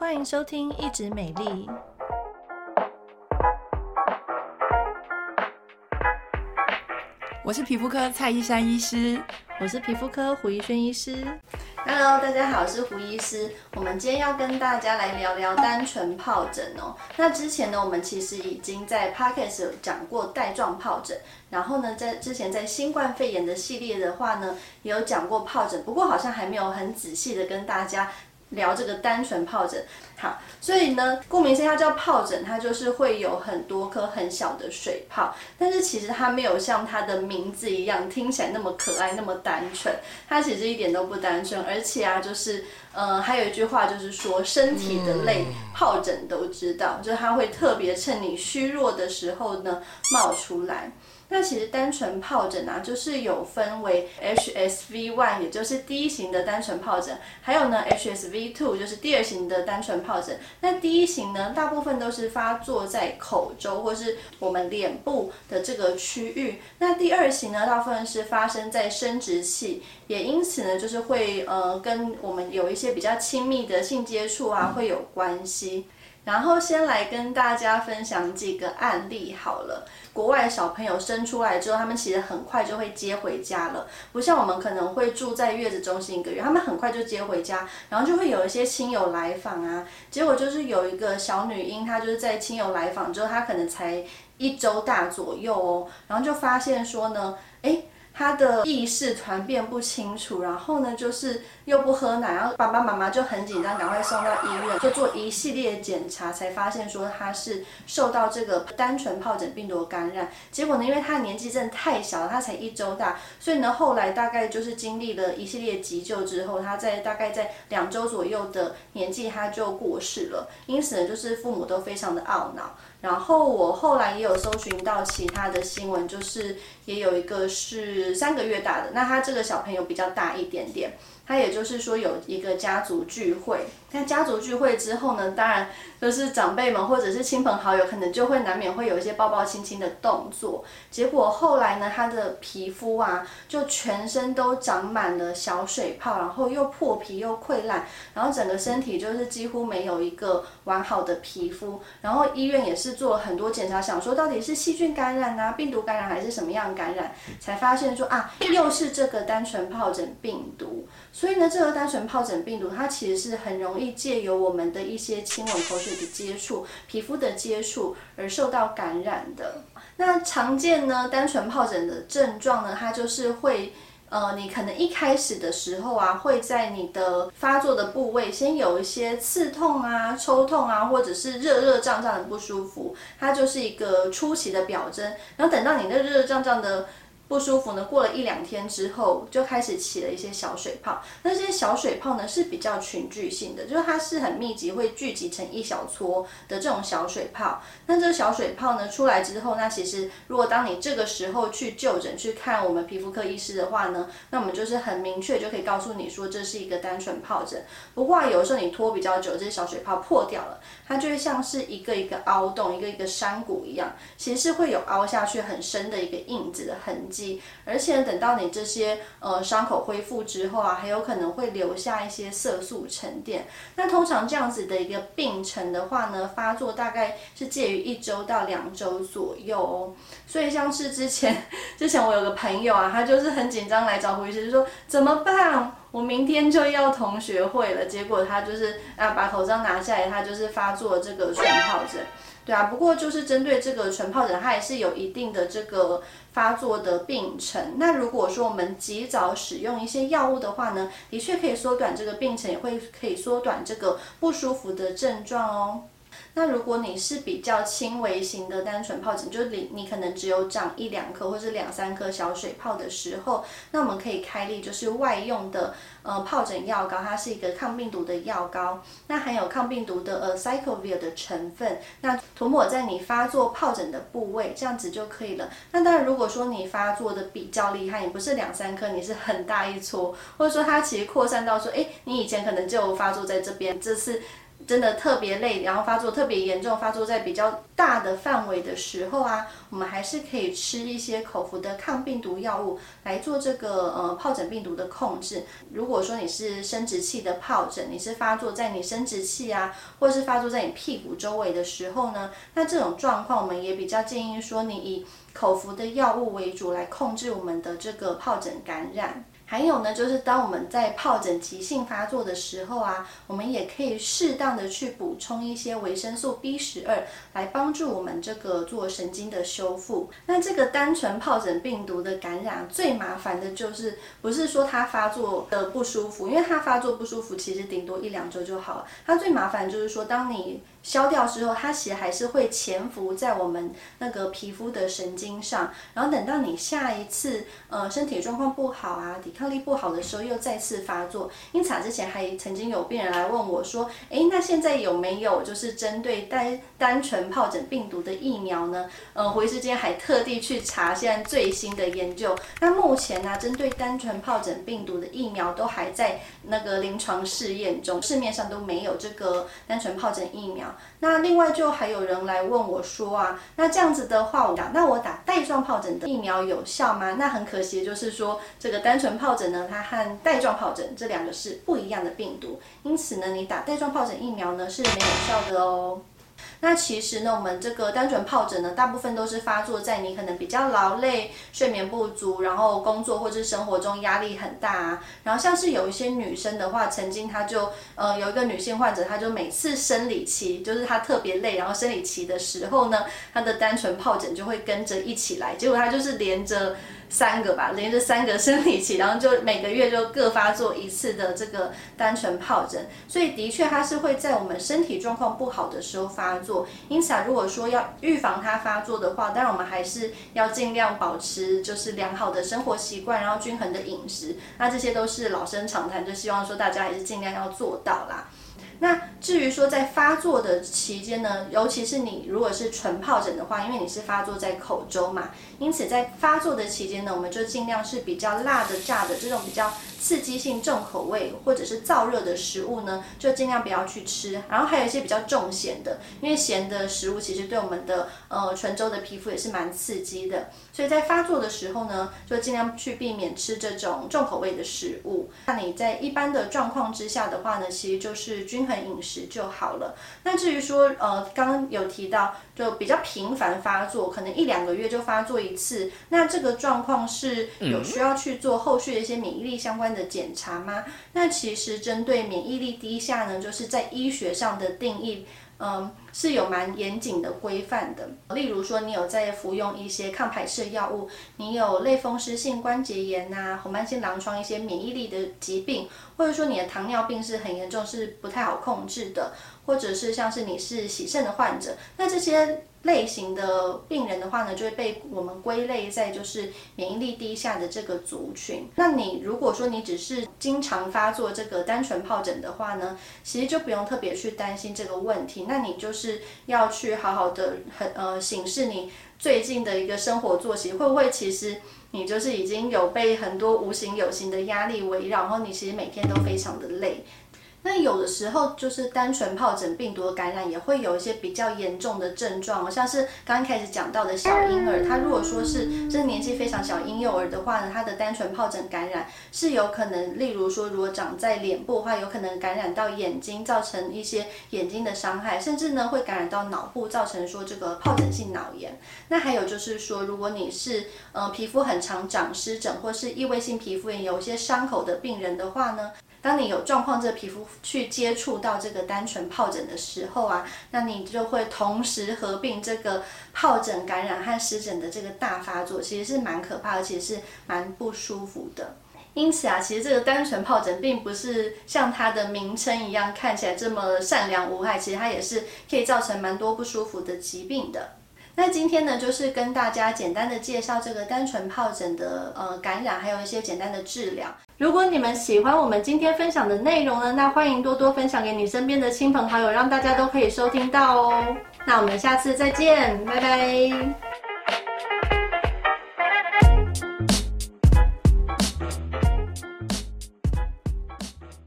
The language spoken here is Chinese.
欢迎收听一直美丽。我是皮肤科蔡依珊医师，我是皮肤科胡怡轩医师。Hello，大家好，我是胡医师。我们今天要跟大家来聊聊单纯疱疹哦。那之前呢，我们其实已经在 Podcast 有讲过带状疱疹，然后呢，在之前在新冠肺炎的系列的话呢，也有讲过疱疹，不过好像还没有很仔细的跟大家。聊这个单纯疱疹，好，所以呢，顾名思义，它叫疱疹，它就是会有很多颗很小的水泡，但是其实它没有像它的名字一样听起来那么可爱，那么单纯，它其实一点都不单纯，而且啊，就是，呃，还有一句话就是说，身体的累，疱疹都知道，就是它会特别趁你虚弱的时候呢冒出来。那其实单纯疱疹啊，就是有分为 HSV1，也就是第一型的单纯疱疹，还有呢 HSV2，就是第二型的单纯疱疹。那第一型呢，大部分都是发作在口周或是我们脸部的这个区域。那第二型呢，大部分是发生在生殖器，也因此呢，就是会呃跟我们有一些比较亲密的性接触啊会有关系。然后先来跟大家分享几个案例好了。国外的小朋友生出来之后，他们其实很快就会接回家了，不像我们可能会住在月子中心一个月，他们很快就接回家，然后就会有一些亲友来访啊。结果就是有一个小女婴，她就是在亲友来访之后，她可能才一周大左右哦，然后就发现说呢，诶。他的意识团变不清楚，然后呢，就是又不喝奶，然后爸爸妈妈就很紧张，赶快送到医院，就做一系列检查，才发现说他是受到这个单纯疱疹病毒感染。结果呢，因为他年纪真的太小了，他才一周大，所以呢，后来大概就是经历了一系列急救之后，他在大概在两周左右的年纪他就过世了。因此呢，就是父母都非常的懊恼。然后我后来也有搜寻到其他的新闻，就是也有一个是三个月大的，那他这个小朋友比较大一点点。他也就是说有一个家族聚会，那家族聚会之后呢，当然就是长辈们或者是亲朋好友，可能就会难免会有一些抱抱亲亲的动作。结果后来呢，他的皮肤啊，就全身都长满了小水泡，然后又破皮又溃烂，然后整个身体就是几乎没有一个完好的皮肤。然后医院也是做了很多检查，想说到底是细菌感染啊、病毒感染还是什么样感染，才发现说啊，又是这个单纯疱疹病毒。所以呢，这个单纯疱疹病毒它其实是很容易借由我们的一些亲吻、口水的接触、皮肤的接触而受到感染的。那常见呢，单纯疱疹的症状呢，它就是会，呃，你可能一开始的时候啊，会在你的发作的部位先有一些刺痛啊、抽痛啊，或者是热热胀胀的不舒服，它就是一个初期的表征。然后等到你那热热胀胀的不舒服呢，过了一两天之后，就开始起了一些小水泡。那些小水泡呢，是比较群聚性的，就是它是很密集，会聚集成一小撮的这种小水泡。那这个小水泡呢出来之后，那其实如果当你这个时候去就诊去看我们皮肤科医师的话呢，那我们就是很明确就可以告诉你说，这是一个单纯疱疹。不过有时候你拖比较久，这些小水泡破掉了，它就会像是一个一个凹洞，一个一个山谷一样，其实是会有凹下去很深的一个印子的痕迹。而且等到你这些呃伤口恢复之后啊，还有可能会留下一些色素沉淀。那通常这样子的一个病程的话呢，发作大概是介于一周到两周左右哦。所以像是之前 之前我有个朋友啊，他就是很紧张来找胡医师，就说怎么办？我明天就要同学会了，结果他就是啊把口罩拿下来，他就是发作这个纯疱疹。对啊，不过就是针对这个纯疱疹，它也是有一定的这个发作的病程。那如果说我们及早使用一些药物的话呢，的确可以缩短这个病程，也会可以缩短这个不舒服的症状哦。那如果你是比较轻微型的单纯疱疹，就是你你可能只有长一两颗或是两三颗小水泡的时候，那我们可以开立就是外用的呃疱疹药膏，它是一个抗病毒的药膏，那含有抗病毒的呃 Acyclovir 的成分，那涂抹在你发作疱疹的部位，这样子就可以了。那当然，如果说你发作的比较厉害，你不是两三颗，你是很大一撮，或者说它其实扩散到说，哎，你以前可能就发作在这边，这次。真的特别累，然后发作特别严重，发作在比较大的范围的时候啊，我们还是可以吃一些口服的抗病毒药物来做这个呃疱疹病毒的控制。如果说你是生殖器的疱疹，你是发作在你生殖器啊，或是发作在你屁股周围的时候呢，那这种状况我们也比较建议说你以口服的药物为主来控制我们的这个疱疹感染。还有呢，就是当我们在疱疹急性发作的时候啊，我们也可以适当的去补充一些维生素 B 十二，来帮助我们这个做神经的修复。那这个单纯疱疹病毒的感染最麻烦的就是，不是说它发作的不舒服，因为它发作不舒服，其实顶多一两周就好了。它最麻烦就是说，当你消掉之后，它其实还是会潜伏在我们那个皮肤的神经上，然后等到你下一次呃身体状况不好啊，抵抗力不好的时候又再次发作。因此，之前还曾经有病人来问我说，诶，那现在有没有就是针对单单纯疱疹病毒的疫苗呢？呃，胡医师今天还特地去查现在最新的研究，那目前呢，针对单纯疱疹病毒的疫苗都还在那个临床试验中，市面上都没有这个单纯疱疹疫苗。那另外就还有人来问我说啊，那这样子的话，我打那我打带状疱疹的疫苗有效吗？那很可惜，就是说这个单纯疱疹呢，它和带状疱疹这两个是不一样的病毒，因此呢，你打带状疱疹疫苗呢是没有效的哦。那其实呢，我们这个单纯疱疹呢，大部分都是发作在你可能比较劳累、睡眠不足，然后工作或者是生活中压力很大啊。然后像是有一些女生的话，曾经她就呃有一个女性患者，她就每次生理期，就是她特别累，然后生理期的时候呢，她的单纯疱疹就会跟着一起来，结果她就是连着。三个吧，连着三个生理期，然后就每个月就各发作一次的这个单纯疱疹，所以的确它是会在我们身体状况不好的时候发作。因此啊，如果说要预防它发作的话，当然我们还是要尽量保持就是良好的生活习惯，然后均衡的饮食。那这些都是老生常谈，就希望说大家还是尽量要做到啦。那至于说在发作的期间呢，尤其是你如果是纯疱疹的话，因为你是发作在口周嘛，因此在发作的期间呢，我们就尽量是比较辣的、炸的这种比较刺激性重口味或者是燥热的食物呢，就尽量不要去吃。然后还有一些比较重咸的，因为咸的食物其实对我们的呃唇周的皮肤也是蛮刺激的，所以在发作的时候呢，就尽量去避免吃这种重口味的食物。那你在一般的状况之下的话呢，其实就是均衡饮食就好了。那至于说呃，刚刚有提到就比较频繁发作，可能一两个月就发作一次，那这个状况是有需要去做后续的一些免疫力相关的检查吗？那其实针对免疫力低下呢，就是在医学上的定义，嗯，是有蛮严谨的规范的。例如说，你有在服用一些抗排斥药物，你有类风湿性关节炎呐、红斑性狼疮一些免疫力的疾病，或者说你的糖尿病是很严重，是不太好控制的，或者是像是你是洗肾的患者，那这些。类型的病人的话呢，就会被我们归类在就是免疫力低下的这个族群。那你如果说你只是经常发作这个单纯疱疹的话呢，其实就不用特别去担心这个问题。那你就是要去好好的很呃审视你最近的一个生活作息，会不会其实你就是已经有被很多无形有形的压力围绕，然后你其实每天都非常的累。那有的时候就是单纯疱疹病毒感染也会有一些比较严重的症状，像是刚开始讲到的小婴儿，他如果说是这年纪非常小婴幼儿的话呢，他的单纯疱疹感染是有可能，例如说如果长在脸部的话，有可能感染到眼睛，造成一些眼睛的伤害，甚至呢会感染到脑部，造成说这个疱疹性脑炎。那还有就是说，如果你是呃皮肤很常长湿疹或是异位性皮肤炎，有一些伤口的病人的话呢，当你有状况，这个皮肤去接触到这个单纯疱疹的时候啊，那你就会同时合并这个疱疹感染和湿疹的这个大发作，其实是蛮可怕，而且是蛮不舒服的。因此啊，其实这个单纯疱疹并不是像它的名称一样看起来这么善良无害，其实它也是可以造成蛮多不舒服的疾病的。那今天呢，就是跟大家简单的介绍这个单纯疱疹的呃感染，还有一些简单的治疗。如果你们喜欢我们今天分享的内容呢，那欢迎多多分享给你身边的亲朋好友，让大家都可以收听到哦。那我们下次再见，拜拜。